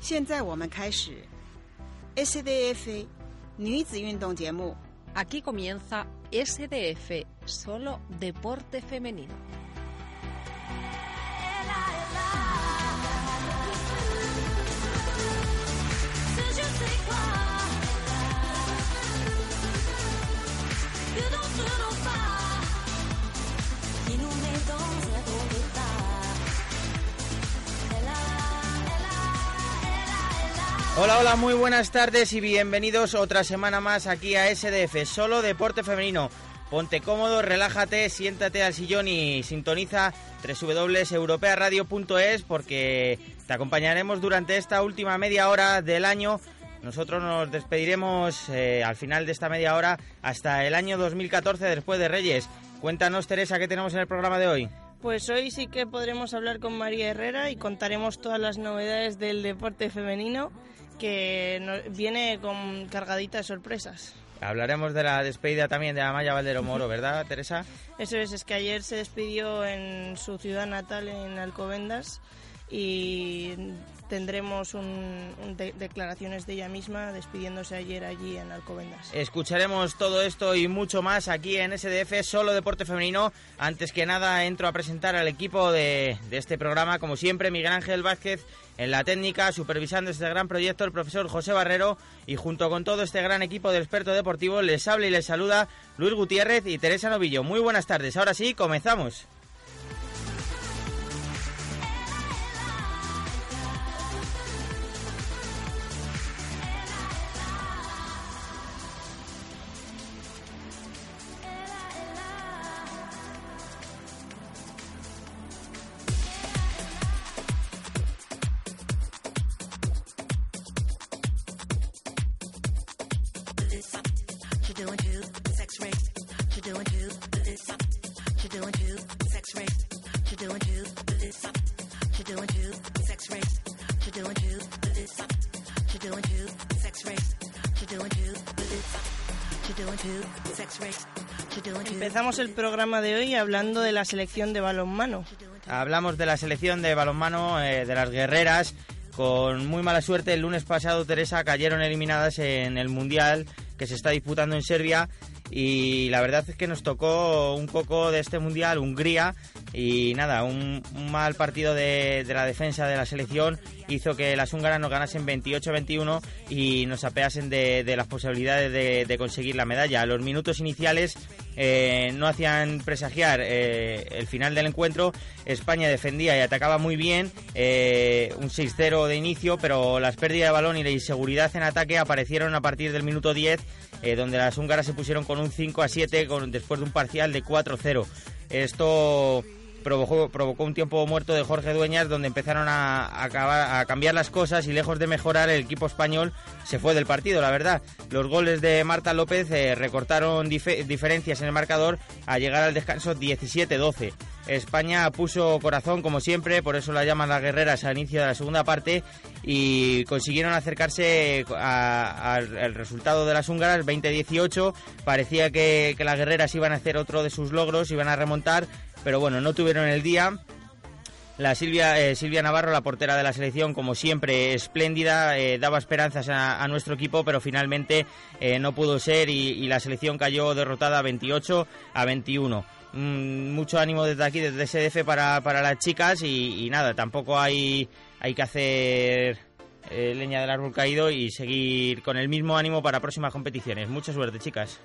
现在我们开始 SDF 女子运动节目。 Aquí comienza SDF, solo deporte femenino. Hola, hola, muy buenas tardes y bienvenidos otra semana más aquí a SDF, solo deporte femenino. Ponte cómodo, relájate, siéntate al sillón y sintoniza www.europearadio.es porque te acompañaremos durante esta última media hora del año. Nosotros nos despediremos eh, al final de esta media hora hasta el año 2014 después de Reyes. Cuéntanos, Teresa, ¿qué tenemos en el programa de hoy? Pues hoy sí que podremos hablar con María Herrera y contaremos todas las novedades del deporte femenino que nos viene con cargadita de sorpresas. Hablaremos de la despedida también de Amaya Valdero Moro, ¿verdad, Teresa? Eso es, es que ayer se despidió en su ciudad natal, en Alcobendas, y tendremos un, un de- declaraciones de ella misma despidiéndose ayer allí en Alcobendas. Escucharemos todo esto y mucho más aquí en SDF, solo deporte femenino. Antes que nada, entro a presentar al equipo de, de este programa, como siempre, Miguel Ángel Vázquez en la técnica, supervisando este gran proyecto, el profesor José Barrero, y junto con todo este gran equipo de experto deportivo, les habla y les saluda Luis Gutiérrez y Teresa Novillo. Muy buenas tardes, ahora sí, comenzamos. El programa de hoy hablando de la selección de balonmano. Hablamos de la selección de balonmano eh, de las guerreras. Con muy mala suerte, el lunes pasado, Teresa, cayeron eliminadas en el Mundial que se está disputando en Serbia. Y la verdad es que nos tocó un poco de este Mundial Hungría. Y nada, un, mal partido de, de la defensa de la selección hizo que las húngaras nos ganasen 28-21 y nos apeasen de, de las posibilidades de, de conseguir la medalla. Los minutos iniciales eh, no hacían presagiar eh, el final del encuentro. España defendía y atacaba muy bien, eh, un 6-0 de inicio, pero las pérdidas de balón y la inseguridad en ataque aparecieron a partir del minuto 10, eh, donde las húngaras se pusieron con un 5-7 con, después de un parcial de 4-0. Esto provocó, provocó un tiempo muerto de Jorge Dueñas donde empezaron a, acabar- a cambiar las cosas y lejos de mejorar el equipo español se fue del partido, la verdad. Los goles de Marta López eh, recortaron dife- diferencias en el marcador a llegar al descanso 17-12. España puso corazón como siempre, por eso la llaman las guerreras al inicio de la segunda parte y consiguieron acercarse al resultado de las húngaras 20-18. Parecía que, que las guerreras iban a hacer otro de sus logros, iban a remontar, pero bueno, no tuvieron el día. La Silvia, eh, Silvia Navarro, la portera de la selección, como siempre, espléndida, eh, daba esperanzas a, nuestro equipo, pero finalmente eh, no pudo ser y, y la selección cayó derrotada 28 a 21. Mm, mucho ánimo desde aquí, desde SDF para, para las chicas y, y nada, tampoco hay, hay que hacer eh, leña del árbol caído y seguir con el mismo ánimo para próximas competiciones. Mucha suerte, chicas.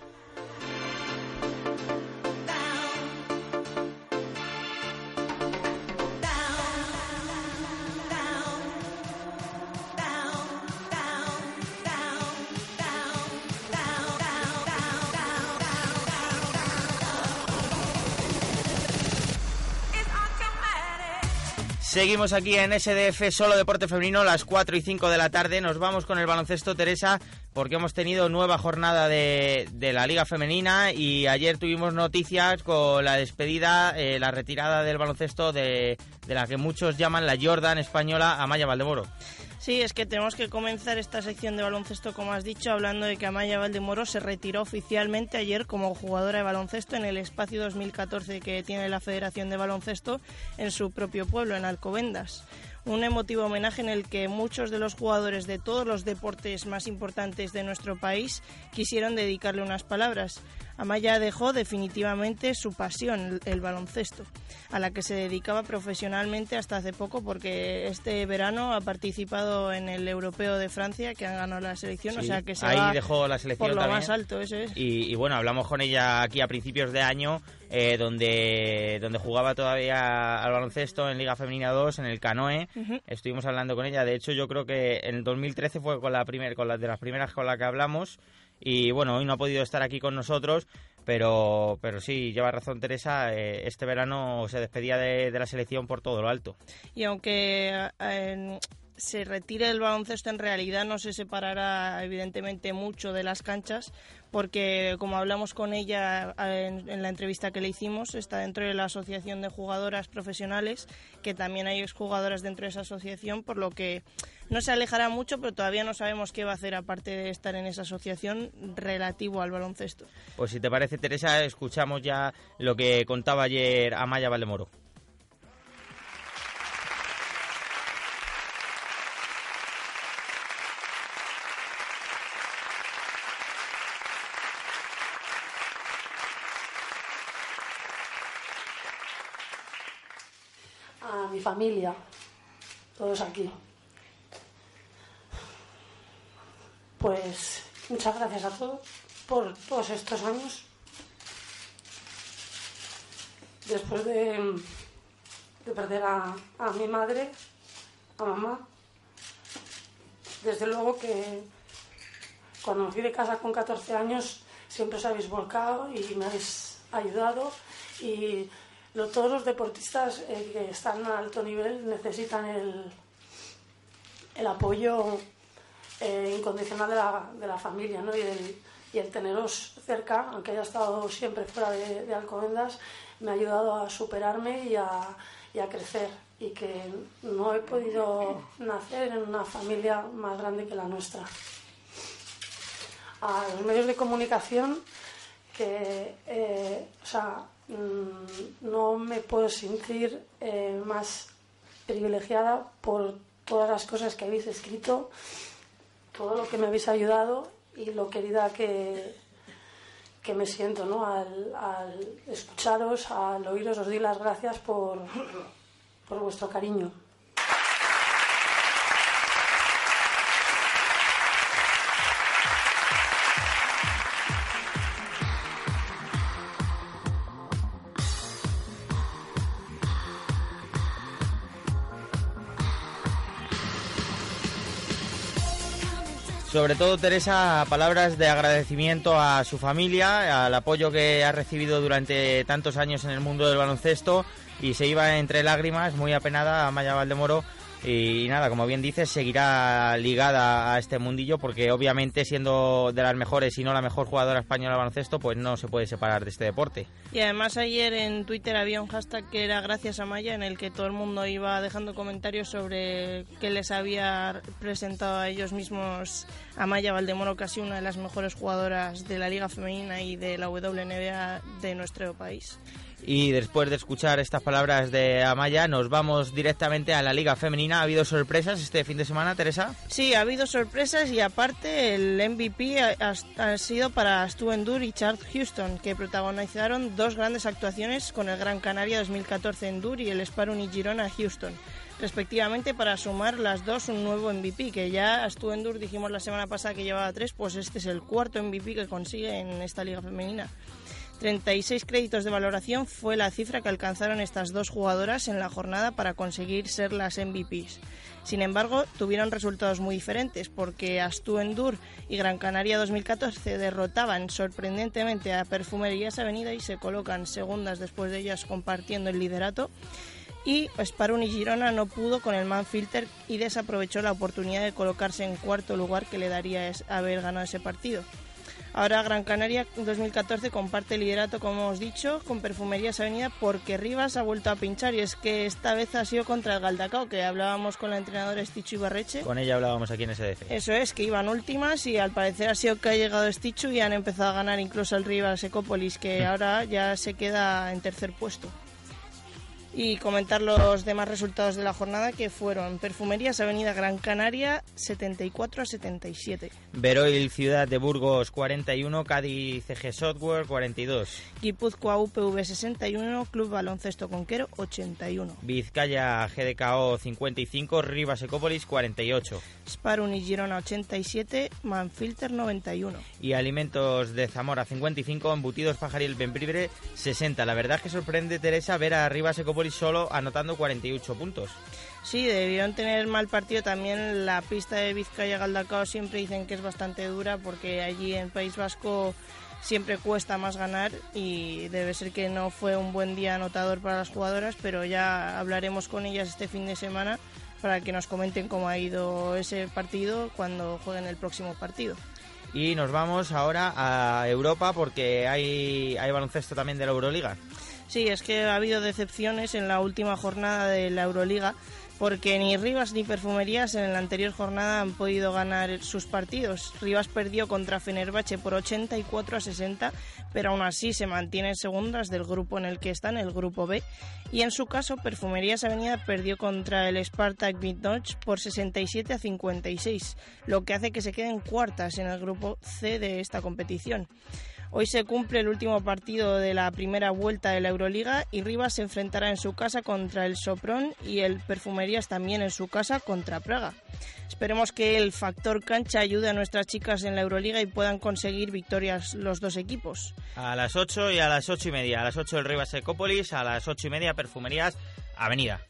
Seguimos aquí en SDF Solo Deporte Femenino, las 4 y 5 de la tarde. Nos vamos con el baloncesto, Teresa, porque hemos tenido nueva jornada de, la Liga Femenina y ayer tuvimos noticias con la despedida, eh, la retirada del baloncesto de, de la que muchos llaman la Jordan española, Amaya Valdemoro. Sí, es que tenemos que comenzar esta sección de baloncesto, como has dicho, hablando de que Amaya Valdemoro se retiró oficialmente ayer como jugadora de baloncesto en el espacio 2014 que tiene la Federación de Baloncesto en su propio pueblo, en Alcobendas un emotivo homenaje en el que muchos de los jugadores de todos los deportes más importantes de nuestro país quisieron dedicarle unas palabras. Amaya dejó definitivamente su pasión, el baloncesto, a la que se dedicaba profesionalmente hasta hace poco porque este verano ha participado en el Europeo de Francia que han ganado la selección, o sea que se ahí dejó la selección por lo también. más alto, eso es. Y, y bueno, hablamos con ella aquí a principios de año, eh, donde, donde jugaba todavía al baloncesto en Liga Femenina 2, en el Canoe. Estuvimos hablando con ella. De hecho, yo creo que en el 2013 fue con la primer, con la de las primeras con la que hablamos. Y bueno, hoy no ha podido estar aquí con nosotros, pero, pero sí, lleva razón Teresa. eh, este verano se despedía de, de la selección por todo lo alto. y aunque eh, se retire el baloncesto en realidad no se separará evidentemente mucho de las canchas porque como hablamos con ella en, en la entrevista que le hicimos está dentro de la asociación de jugadoras profesionales que también hay exjugadoras dentro de esa asociación por lo que no se alejará mucho pero todavía no sabemos qué va a hacer aparte de estar en esa asociación relativo al baloncesto Pues si te parece, Teresa, escuchamos ya lo que contaba ayer Amaya Valdemoro. a mi familia, todos aquí. Pues muchas gracias a todos por todos estos años. Después de, de perder a, a mi madre, a mamá, desde luego que cuando me fui de casa con 14 años siempre os habéis volcado y me habéis ayudado y lo- todos los deportistas eh, que están a alto nivel necesitan el, el apoyo eh, incondicional de la, de la familia ¿no? y, el, y el teneros cerca, aunque haya estado siempre fuera de, de Alcobendas, me ha ayudado a superarme y a, a crecer y que no he podido nacer en una familia más grande que la nuestra. A los medios de comunicación que eh, o sea, no me puedo sentir eh, más privilegiada por todas las cosas que habéis escrito, todo lo que me habéis ayudado y lo querida que, que me siento ¿no? al, al escucharos, al oíros, os doy las gracias por, por vuestro cariño. Sobre todo, Teresa, palabras de agradecimiento a su familia, al apoyo que ha recibido durante tantos años en el mundo del baloncesto y se iba entre lágrimas, muy apenada a Maya Valdemoro. Y nada, como bien dices, seguirá ligada a este mundillo porque obviamente siendo de las mejores y no la mejor jugadora española de baloncesto, pues no se puede separar de este deporte. Y además ayer en Twitter había un hashtag que era gracias a Maya en el que todo el mundo iba dejando comentarios sobre qué les había presentado a ellos mismos a Maya Valdemoro, casi una de las mejores jugadoras de la Liga Femenina y de la WNBA de nuestro país. Y después de escuchar estas palabras de Amaya, nos vamos directamente a la Liga Femenina. ¿Ha habido sorpresas este fin de semana, Teresa? Sí, ha habido sorpresas y aparte el MVP ha, sido para Stu Endur y Charles Houston, que protagonizaron dos grandes actuaciones con el Gran Canaria 2014 Endur y el Sparun y Girona Houston, respectivamente para sumar las dos un nuevo MVP, que ya Stu Endur dijimos la semana pasada que llevaba tres, pues este es el cuarto MVP que consigue en esta liga femenina. 36 créditos de valoración fue la cifra que alcanzaron estas dos jugadoras en la jornada para conseguir ser las MVPs. Sin embargo, tuvieron resultados muy diferentes porque Astu Endur y Gran Canaria 2014 derrotaban sorprendentemente a Perfumerías Avenida y se colocan segundas después de ellas compartiendo el liderato. y Sparun y Girona no pudo con el Manfilter y desaprovechó la oportunidad de colocarse en cuarto lugar que le daría haber ganado ese partido. Ahora Gran Canaria 2014 comparte liderato, como hemos dicho, con Perfumerías Avenida porque Rivas ha vuelto a pinchar y es que esta vez ha sido contra el Galdacao, que hablábamos con la entrenadora Stichu Ibarreche. Con ella hablábamos aquí en SDF. Eso es, que iban últimas y al parecer ha sido que ha llegado Stichu y han empezado a ganar incluso el Rivas Ecópolis, que mm. ahora ya se queda en tercer puesto y comentar los demás resultados de la jornada que fueron Perfumerías Avenida Gran Canaria 74 a 77. Veroil Ciudad de Burgos 41, Cádiz CG Software 42. Guipúzcoa UPV 61, Club Baloncesto Conquero 81. Vizcaya GDKO 55, Rivas Ecópolis 48. Sparun y Girona 87, Manfilter 91. Y Alimentos de Zamora 55, Embutidos Pajaril Benpribre 60. La verdad es que sorprende Teresa ver a Rivas Ecópolis solo anotando 48 puntos. Sí, debieron tener mal partido también. La pista de Vizcaya Galdacao siempre dicen que es bastante dura porque allí en País Vasco siempre cuesta más ganar y debe ser que no fue un buen día anotador para las jugadoras, pero ya hablaremos con ellas este fin de semana para que nos comenten cómo ha ido ese partido cuando jueguen el próximo partido. Y nos vamos ahora a Europa porque hay, hay baloncesto también de la Euroliga. Sí, es que ha habido decepciones en la última jornada de la Euroliga porque ni Rivas ni Perfumerías en la anterior jornada han podido ganar sus partidos. Rivas perdió contra Fenerbahce por 84 a 60, pero aún así se mantiene en segundas del grupo en el que están, el grupo B. Y en su caso, Perfumerías Avenida perdió contra el Spartak Midnotch por 67 a 56, lo que hace que se queden cuartas en el grupo C de esta competición. Hoy se cumple el último partido de la primera vuelta de la Euroliga y Rivas se enfrentará en su casa contra el Sopron y el Perfumerías también en su casa contra Praga. Esperemos que el factor cancha ayude a nuestras chicas en la Euroliga y puedan conseguir victorias los dos equipos. A las 8 y a las 8 y media. A las 8 el Rivas Ecópolis, a las 8 y media Perfumerías Avenida.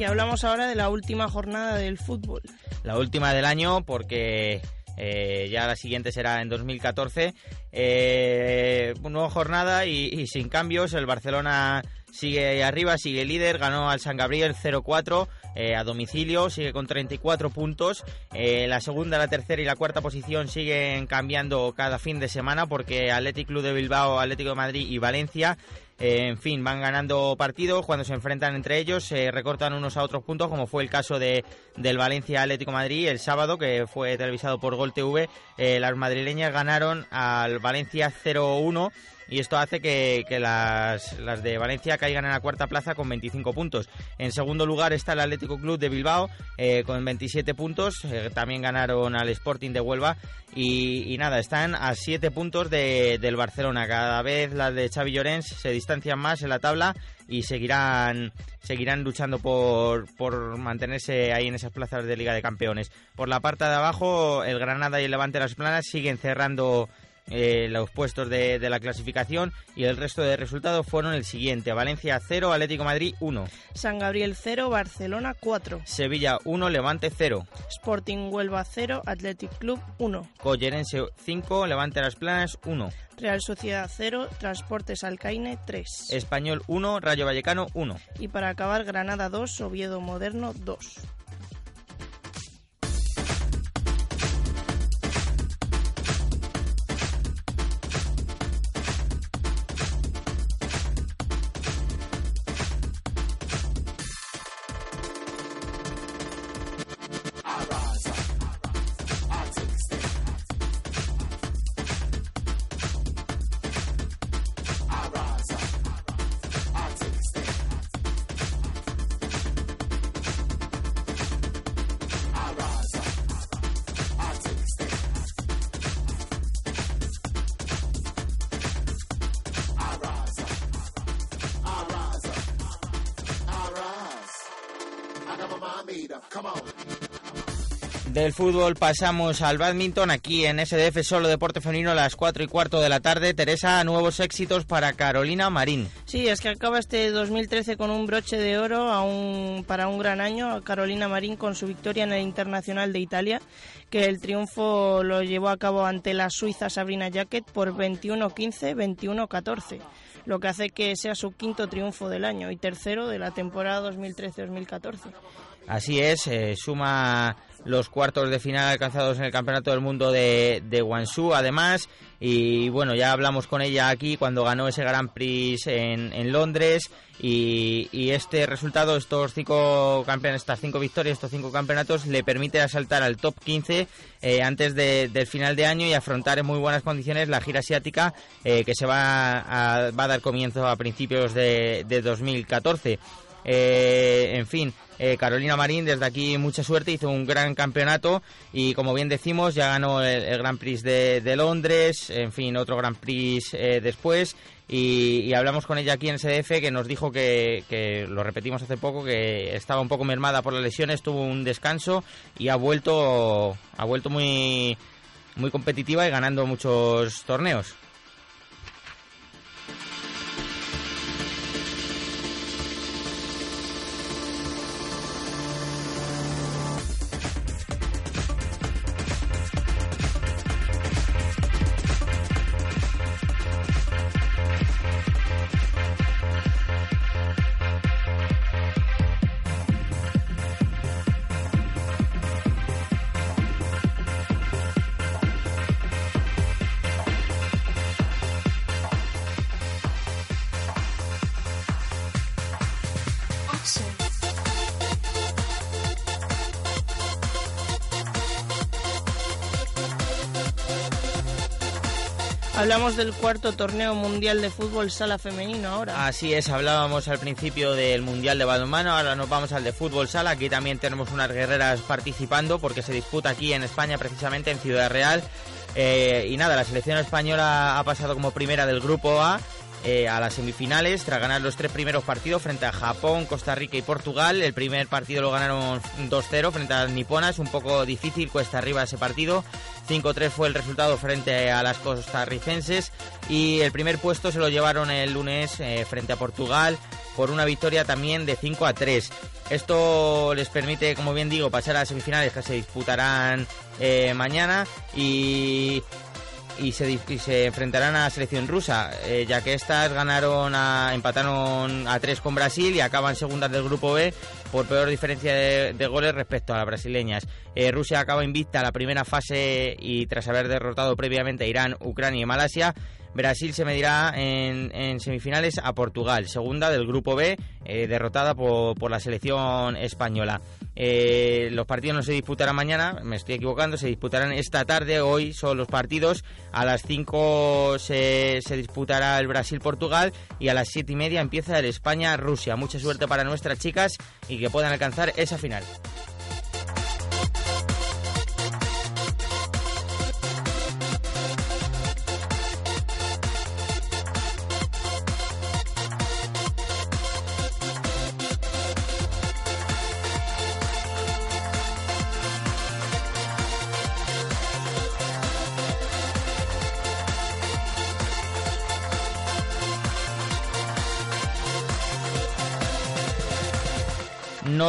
Y hablamos ahora de la última jornada del fútbol. La última del año porque eh, ya la siguiente será en 2014. Eh, nueva jornada y, sin cambios. El Barcelona sigue arriba, sigue líder. Ganó al San Gabriel 0-4 eh, a domicilio. Sigue con 34 puntos. Eh, la segunda, la tercera y la cuarta posición siguen cambiando cada fin de semana porque Athletic Club de Bilbao, Atlético de Madrid y Valencia eh, en fin, van ganando partidos cuando se enfrentan entre ellos, se recortan unos a otros puntos, como fue el caso de, del Valencia Atlético Madrid el sábado, que fue televisado por Gol TV. Eh, las madrileñas ganaron al Valencia 0-1 y esto hace que, las, las, de Valencia caigan en la cuarta plaza con 25 puntos. En segundo lugar está el Atlético Club de Bilbao eh, con 27 puntos, eh, también ganaron al Sporting de Huelva y, nada, están a 7 puntos de, del Barcelona. Cada vez las de Xavi Llorens se distancian más en la tabla y seguirán seguirán luchando por, por mantenerse ahí en esas plazas de Liga de Campeones. Por la parte de abajo, el Granada y el Levante Las Planas siguen cerrando eh, los puestos de, la clasificación y el resto de resultados fueron el siguiente. Valencia 0, Atlético Madrid 1. San Gabriel 0, Barcelona 4. Sevilla 1, Levante 0. Sporting Huelva 0, Athletic Club 1. Collerense 5, Levante Las Planas 1. Real Sociedad 0, Transportes Alcaine 3. Español 1, Rayo Vallecano 1. Y para acabar, Granada 2, Oviedo Moderno 2. Del fútbol pasamos al badminton aquí en SDF Solo Deporte Femenino a las 4 y cuarto de la tarde. Teresa, nuevos éxitos para Carolina Marín. Sí, es que acaba este 2013 con un broche de oro para un gran año. Carolina Marín con su victoria en el Internacional de Italia, que el triunfo lo llevó a cabo ante la suiza Sabrina Jacket por 21-15, 21-14 lo que hace que sea su quinto triunfo del año y tercero de la temporada 2013-2014. Así es, eh, suma los cuartos de final alcanzados en el Campeonato del Mundo de, de Guangzhou, además. Y bueno, ya hablamos con ella aquí cuando ganó ese Grand Prix en, en Londres. Y, este resultado, estos cinco campeones, estas cinco victorias, estos cinco campeonatos, le permite asaltar al top 15 eh, antes del final de año y afrontar en muy buenas condiciones la gira asiática eh, que se va a, va a dar comienzo a principios de, de 2014. Eh, en fin, eh, Carolina Marín, desde aquí mucha suerte, hizo un gran campeonato y como bien decimos, ya ganó el, Gran Prix de, Londres, en fin, otro Gran Prix eh, después. Y, hablamos con ella aquí en SDF que nos dijo que, que, lo repetimos hace poco, que estaba un poco mermada por las lesiones, tuvo un descanso y ha vuelto, ha vuelto muy, muy competitiva y ganando muchos torneos. Del cuarto torneo mundial de fútbol sala femenino ahora. Así es, hablábamos al principio del mundial de balonmano, ahora nos vamos al de fútbol sala. Aquí también tenemos unas guerreras participando porque se disputa aquí en España, precisamente en Ciudad Real. Eh, y nada, la selección española ha pasado como primera del grupo A eh, a las semifinales tras ganar los tres primeros partidos frente a Japón, Costa Rica y Portugal. El primer partido lo ganaron 2-0 frente a las niponas, un poco difícil, cuesta arriba ese partido. 5-3 fue el resultado frente a las costarricenses y el primer puesto se lo llevaron el lunes eh, frente a Portugal por una victoria también de 5 a 3. Esto les permite, como bien digo, pasar a las semifinales que se disputarán eh, mañana y y se, enfrentarán a la selección rusa, eh, ya que estas ganaron a, empataron a tres con Brasil y acaban segundas del grupo B por peor diferencia de, goles respecto a las brasileñas. Eh, Rusia acaba invicta la primera fase y tras haber derrotado previamente a Irán, Ucrania y Malasia, Brasil se medirá en, semifinales a Portugal, segunda del grupo B, eh, derrotada por, la selección española. Eh, los partidos no se disputarán mañana, me estoy equivocando, se disputarán esta tarde, hoy son los partidos, a las 5 se, se disputará el Brasil-Portugal y a las 7 y media empieza el España-Rusia. Mucha suerte para nuestras chicas y que puedan alcanzar esa final.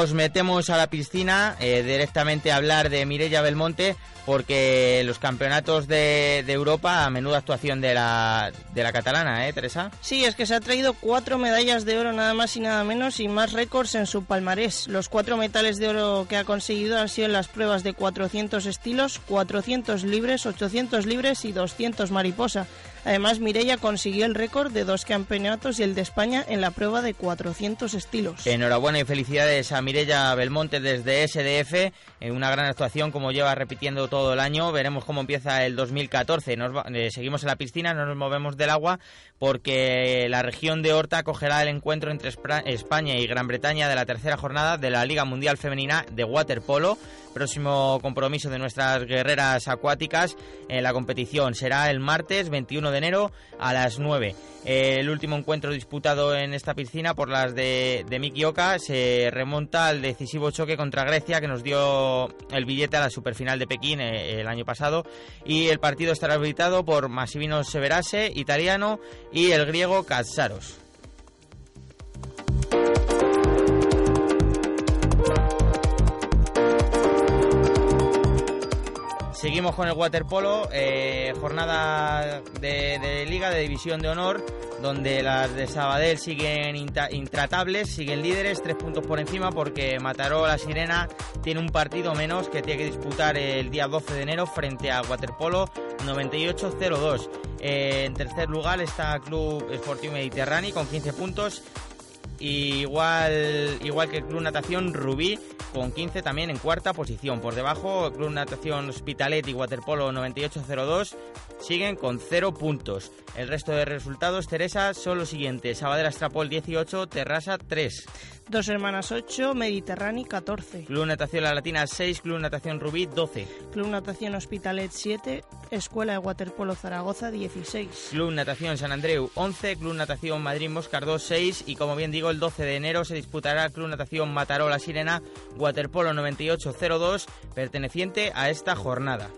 Nos metemos a la piscina eh, directamente a hablar de Mirella Belmonte porque los campeonatos de, Europa, a menuda actuación de la, de la catalana, ¿eh, Teresa? Sí, es que se ha traído cuatro medallas de oro nada más y nada menos y más récords en su palmarés. Los cuatro metales de oro que ha conseguido han sido en las pruebas de 400 estilos, 400 libres, 800 libres y 200 mariposa. Además, Mireia consiguió el récord de dos campeonatos y el de España en la prueba de 400 estilos. Enhorabuena y felicidades a Mireia Belmonte desde SDF, en una gran actuación como lleva repitiendo todo el año. Veremos cómo empieza el 2014. Nos eh, seguimos en la piscina, no nos movemos del agua porque la región de Horta acogerá el encuentro entre España y Gran Bretaña de la tercera jornada de la Liga Mundial Femenina de Waterpolo próximo compromiso de nuestras guerreras acuáticas en la competición será el martes 21 de enero a las 9. El último encuentro disputado en esta piscina por las de, de Miki Oka se remonta al decisivo choque contra Grecia que nos dio el billete a la superfinal de Pekín eh, el año pasado y el partido estará habilitado por Massimino Severase, italiano, y el griego Katsaros. Seguimos con el waterpolo, eh, jornada de, liga, de división de honor, donde las de Sabadell siguen intratables, siguen líderes, tres puntos por encima, porque Mataró la Sirena tiene un partido menos que tiene que disputar el día 12 de enero frente a Waterpolo 98-02. Eh, en tercer lugar está Club Sportivo Mediterráneo con 15 puntos igual, igual que Club Natación Rubí, con 15 también en cuarta posición. Por debajo, Club Natación Hospitalet y Waterpolo 9802 siguen con 0 puntos. El resto de resultados, Teresa, son los siguientes. Sabadell Astrapol 18, Terrasa 3. Dos Hermanas 8, Mediterráneo 14. Club Natación La Latina 6, Club Natación Rubí 12. Club Natación Hospitalet 7, Escuela de Waterpolo Zaragoza 16. Club Natación San Andreu 11, Club Natación Madrid Moscardó 6 y como bien digo el 12 de enero se disputará Club Natación Mataró La Sirena Waterpolo 9802 perteneciente a esta jornada.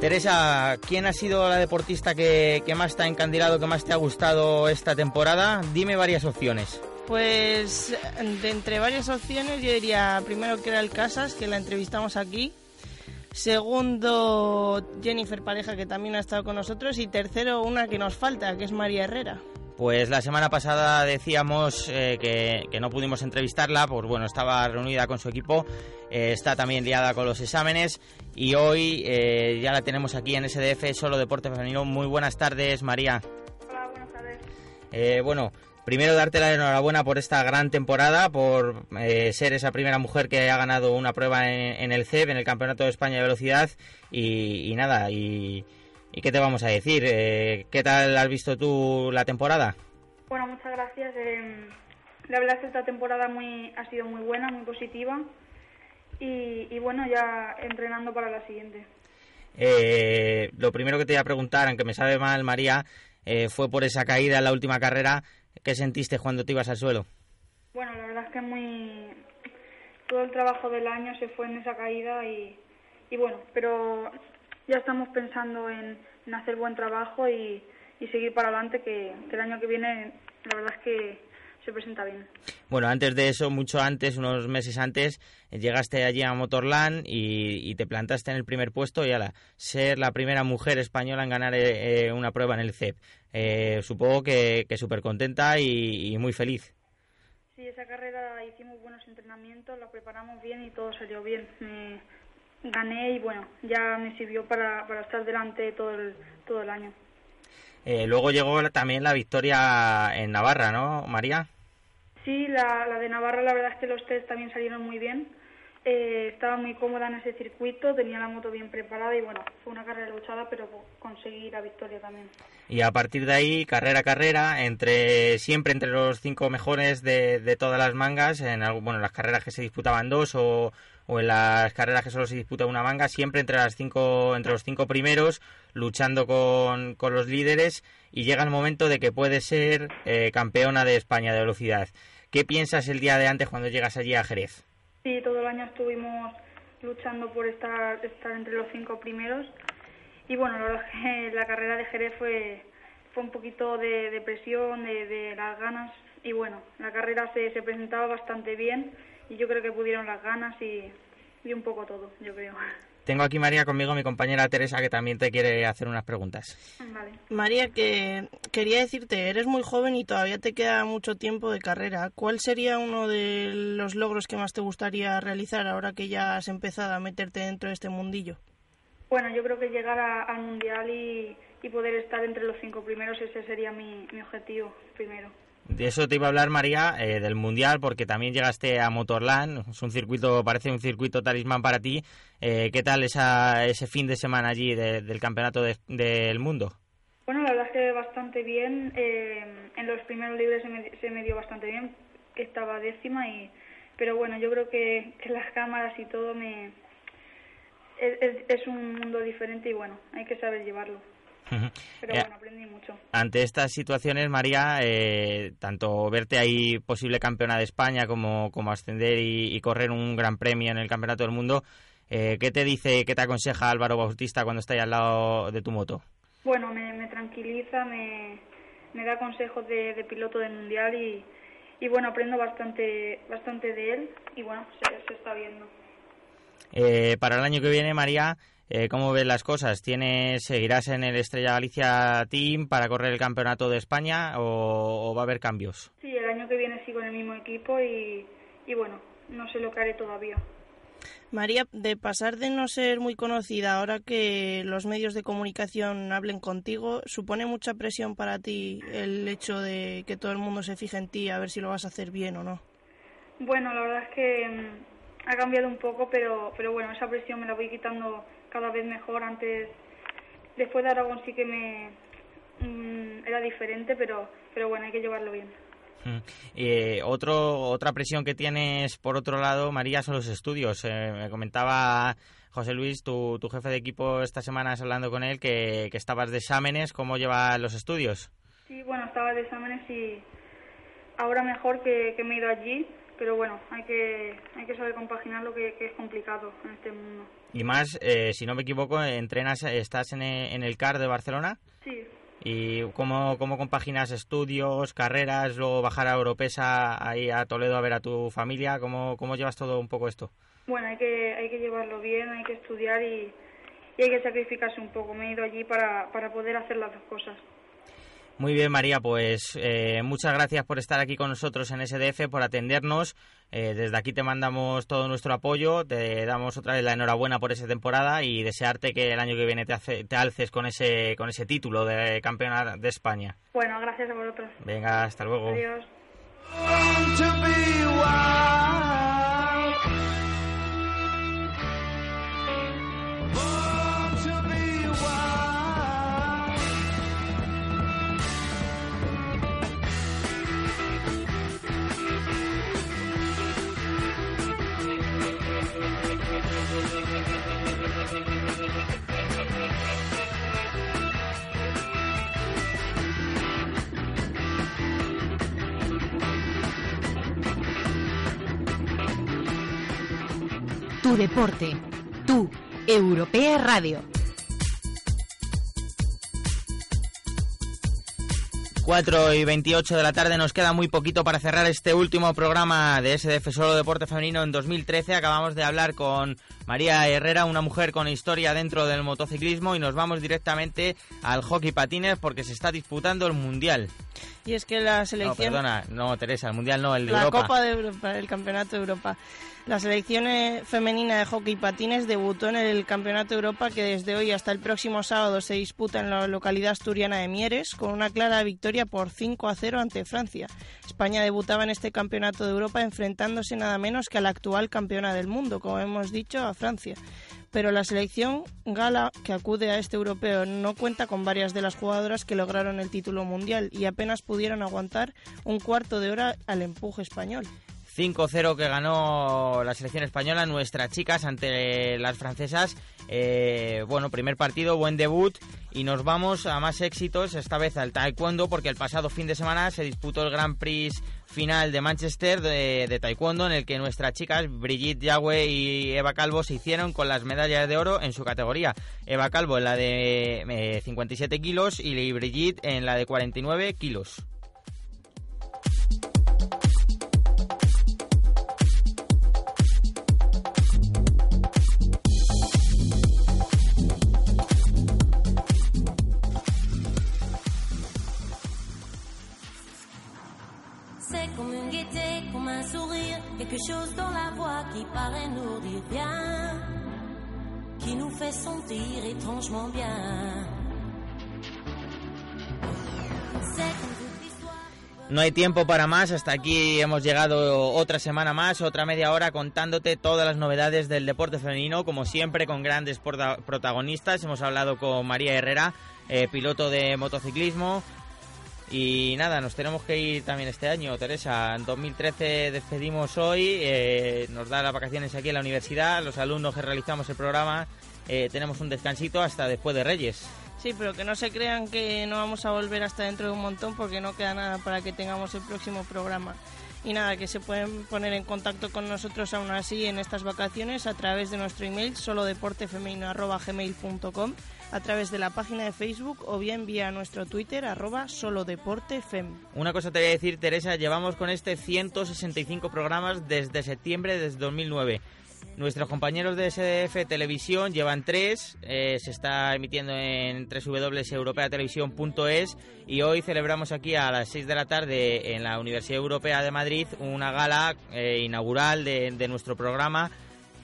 Teresa, ¿quién ha sido la deportista que, que, más te ha encandilado, que más te ha gustado esta temporada? Dime varias opciones. Pues de entre varias opciones yo diría primero que era el Casas, que la entrevistamos aquí. Segundo, Jennifer Pareja, que también ha estado con nosotros. Y tercero, una que nos falta, que es María Herrera. Pues la semana pasada decíamos eh, que, no pudimos entrevistarla, pues bueno, estaba reunida con su equipo, eh, está también liada con los exámenes y hoy eh, ya la tenemos aquí en SDF, Solo Deporte Femenino. Muy buenas tardes, María. Hola, buenas tardes. bueno, Primero, darte la enhorabuena por esta gran temporada, por eh, ser esa primera mujer que ha ganado una prueba en, el CEP, en el Campeonato de España de Velocidad. Y, nada, y, qué te vamos a decir? Eh, ¿Qué tal has visto tú la temporada? Bueno, muchas gracias. Eh, la verdad es que esta temporada muy, ha sido muy buena, muy positiva. Y, bueno, ya entrenando para la siguiente. lo primero que te voy a preguntar, aunque me sabe mal, María, fue por esa caída en la última carrera. ¿Qué sentiste cuando te ibas al suelo? Bueno, la verdad es que muy... Todo el trabajo del año se fue en esa caída y, y bueno, pero ya estamos pensando en, hacer buen trabajo y, seguir para adelante, que, el año que viene la verdad es que se presenta bien. Bueno, antes de eso, mucho antes, unos meses antes, llegaste allí a Motorland y, te plantaste en el primer puesto y ala, ser la primera mujer española en ganar eh, eh, una prueba en el CEP. Eh, supongo que, que súper contenta y, muy feliz. Sí, esa carrera hicimos buenos entrenamientos, la preparamos bien y todo salió bien. gané y bueno, ya me sirvió para, para estar delante todo el, todo el año. Eh, luego llegó también la victoria en Navarra, ¿no, María? Sí, la, de Navarra la verdad es que los test también salieron muy bien. Eh, estaba muy cómoda en ese circuito, tenía la moto bien preparada y bueno, fue una carrera luchada, pero conseguí la victoria también. Y a partir de ahí, carrera a carrera, entre siempre entre los cinco mejores de, de todas las mangas, en bueno, las carreras que se disputaban dos o, o en las carreras que solo se disputa una manga, siempre entre las cinco, entre los cinco primeros, luchando con, con los líderes, y llega el momento de que puede ser eh, campeona de España de velocidad. ¿Qué piensas el día de antes cuando llegas allí a Jerez? Sí, todo el año estuvimos luchando por estar, estar entre los cinco primeros. Y bueno, la la carrera de Jerez fue, fue un poquito de, presión, de, las ganas. Y bueno, la carrera se, se presentaba bastante bien y yo creo que pudieron las ganas y, y un poco todo, yo creo. Tengo aquí, María, conmigo mi compañera Teresa, que también te quiere hacer unas preguntas. Vale. María, que quería decirte, eres muy joven y todavía te queda mucho tiempo de carrera. ¿Cuál sería uno de los logros que más te gustaría realizar ahora que ya has empezado a meterte dentro de este mundillo? Bueno, yo creo que llegar al Mundial y, poder estar entre los cinco primeros, ese sería mi objetivo primero. De eso te iba a hablar, María, eh, del Mundial, porque también llegaste a Motorland. Es un circuito, parece un circuito talismán para ti. Eh, ¿Qué tal esa, ese fin de semana allí del Campeonato del Mundo? Bueno, la verdad es que bastante bien. Eh, en los primeros libres se me, dio bastante bien, estaba décima, y pero bueno, yo creo que, las cámaras y todo me... es un mundo diferente y bueno, hay que saber llevarlo. Pero eh, bueno, aprendí mucho. Ante estas situaciones, María, eh, tanto verte ahí posible campeona de España como, como ascender y, correr un gran premio en el Campeonato del Mundo, eh, ¿qué te dice, qué te aconseja Álvaro Bautista cuando está ahí al lado de tu moto? Bueno, me, tranquiliza, me, da consejos de, piloto del Mundial y, y, bueno, aprendo bastante, bastante de él y bueno, se, se está viendo. para el año que viene, María, eh, ¿Cómo ves las cosas? ¿Tienes, ¿Seguirás en el Estrella Galicia Team para correr el Campeonato de España o, va a haber cambios? Sí, el año que viene sigo en el mismo equipo y, bueno, no sé lo que haré todavía. María, de pasar de no ser muy conocida ahora que los medios de comunicación hablen contigo, ¿supone mucha presión para ti el hecho de que todo el mundo se fije en ti a ver si lo vas a hacer bien o no? Bueno, la verdad es que mm, ha cambiado un poco, pero, pero bueno, esa presión me la voy quitando cada vez mejor. Antes, después de Aragón sí que me mm, era diferente, pero, pero bueno, hay que llevarlo bien. Mm. Eh, otro, otra presión que tienes, por otro lado, María, son los estudios. Eh, me comentaba José Luis, tu, tu jefe de equipo, esta semana hablando con él, que, que estabas de exámenes. ¿Cómo lleva los estudios? Sí, bueno, estaba de exámenes y ahora mejor que, que me he ido allí, pero bueno, hay que, hay que saber compaginar lo que es complicado en este mundo. Y más, eh, si no me equivoco, entrenas, estás en el, CAR de Barcelona. Sí. ¿Y cómo, cómo compaginas estudios, carreras, luego bajar a Europesa ahí a Toledo a ver a tu familia? ¿Cómo, cómo llevas todo un poco esto? Bueno, hay que, hay que llevarlo bien, hay que estudiar y, y hay que sacrificarse un poco. Me he ido allí para, para poder hacer las dos cosas. Muy bien, María, pues eh, muchas gracias por estar aquí con nosotros en SDF, por atendernos. Eh, desde aquí te mandamos todo nuestro apoyo, te damos otra vez la enhorabuena por esa temporada y desearte que el año que viene te, te alces con ese, con ese título de campeona de España. Bueno, gracias a vosotros. Venga, hasta luego. Adiós. Tu deporte, tu Europea Radio. 4 y 28 de la tarde nos queda muy poquito para cerrar este último programa de SDF Solo Deporte Femenino en 2013. Acabamos de hablar con María Herrera, una mujer con historia dentro del motociclismo y nos vamos directamente al hockey patines porque se está disputando el Mundial. Y es que la selección... No, perdona, no Teresa, el Mundial no, el de la Europa. La Copa de Europa, el Campeonato de Europa. La selección eh, femenina de hockey patines debutó en el Campeonato de Europa que desde hoy hasta el próximo sábado se disputa en la localidad asturiana de Mieres con una clara victoria por 5 a 0 ante Francia. España debutaba en este Campeonato de Europa enfrentándose nada menos que a la actual campeona del mundo, como hemos dicho, a Francia. Pero la selección gala que acude a este europeo no cuenta con varias de las jugadoras que lograron el título mundial y apenas pudieron aguantar un cuarto de hora al empuje español. 5-0 que ganó la selección española, nuestras chicas ante las francesas. Eh, bueno, primer partido, buen debut y nos vamos a más éxitos, esta vez al taekwondo, porque el pasado fin de semana se disputó el Grand Prix final de Manchester de, taekwondo, en el que nuestras chicas, Brigitte Yagüe y Eva Calvo, se hicieron con las medallas de oro en su categoría. Eva Calvo en la de 57 eh, kilos y Brigitte en la de 49 kilos. No hay tiempo para más, hasta aquí hemos llegado otra semana más, otra media hora contándote todas las novedades del deporte femenino, como siempre con grandes protagonistas. Hemos hablado con María Herrera, eh, piloto de motociclismo. Y nada, nos tenemos que ir también este año, Teresa. En 2013 despedimos hoy, eh, nos da las vacaciones aquí en la universidad, los alumnos que realizamos el programa eh, tenemos un descansito hasta después de Reyes. Sí, pero que no se crean que no vamos a volver hasta dentro de un montón porque no queda nada para que tengamos el próximo programa. Y nada, que se pueden poner en contacto con nosotros aún así en estas vacaciones a través de nuestro email solodeportefemenino.gmail.com a través de la página de Facebook o bien vía nuestro Twitter arroba solodeportefem. Una cosa te voy a decir, Teresa, llevamos con este 165 programas desde septiembre de 2009. Nuestros compañeros de SDF Televisión llevan tres, eh, se está emitiendo en www.europeatelevisión.es y hoy celebramos aquí a las 6 de la tarde en la Universidad Europea de Madrid una gala eh, inaugural de, nuestro programa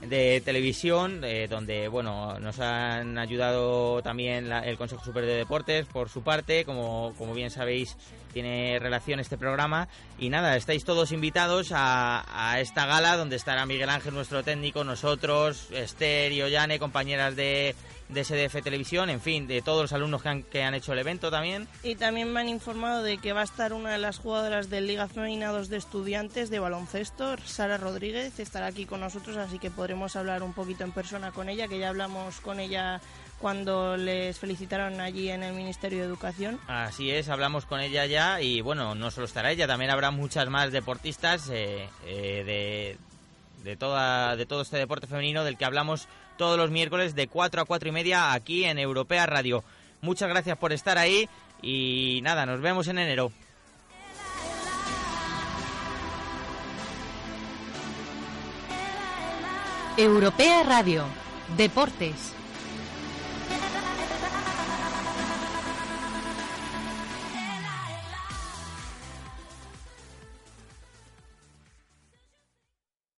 de televisión, eh, donde bueno nos han ayudado también el Consejo Superior de Deportes por su parte, como, como bien sabéis tiene relación este programa. Y nada, estáis todos invitados a, esta gala donde estará Miguel Ángel, nuestro técnico, nosotros, Esther y Ollane, compañeras de, SDF Televisión, en fin, de todos los alumnos que han, que han hecho el evento también. Y también me han informado de que va a estar una de las jugadoras de Liga Femenina 2 de Estudiantes de baloncesto, Sara Rodríguez, estará aquí con nosotros, así que podremos hablar un poquito en persona con ella, que ya hablamos con ella cuando les felicitaron allí en el Ministerio de Educación. Así es, hablamos con ella ya y bueno, no solo estará ella, también habrá muchas más deportistas eh, eh, de, de, toda, de todo este deporte femenino del que hablamos todos los miércoles de 4 a 4 y media aquí en Europea Radio. Muchas gracias por estar ahí y nada, nos vemos en enero. Europea Radio, Deportes.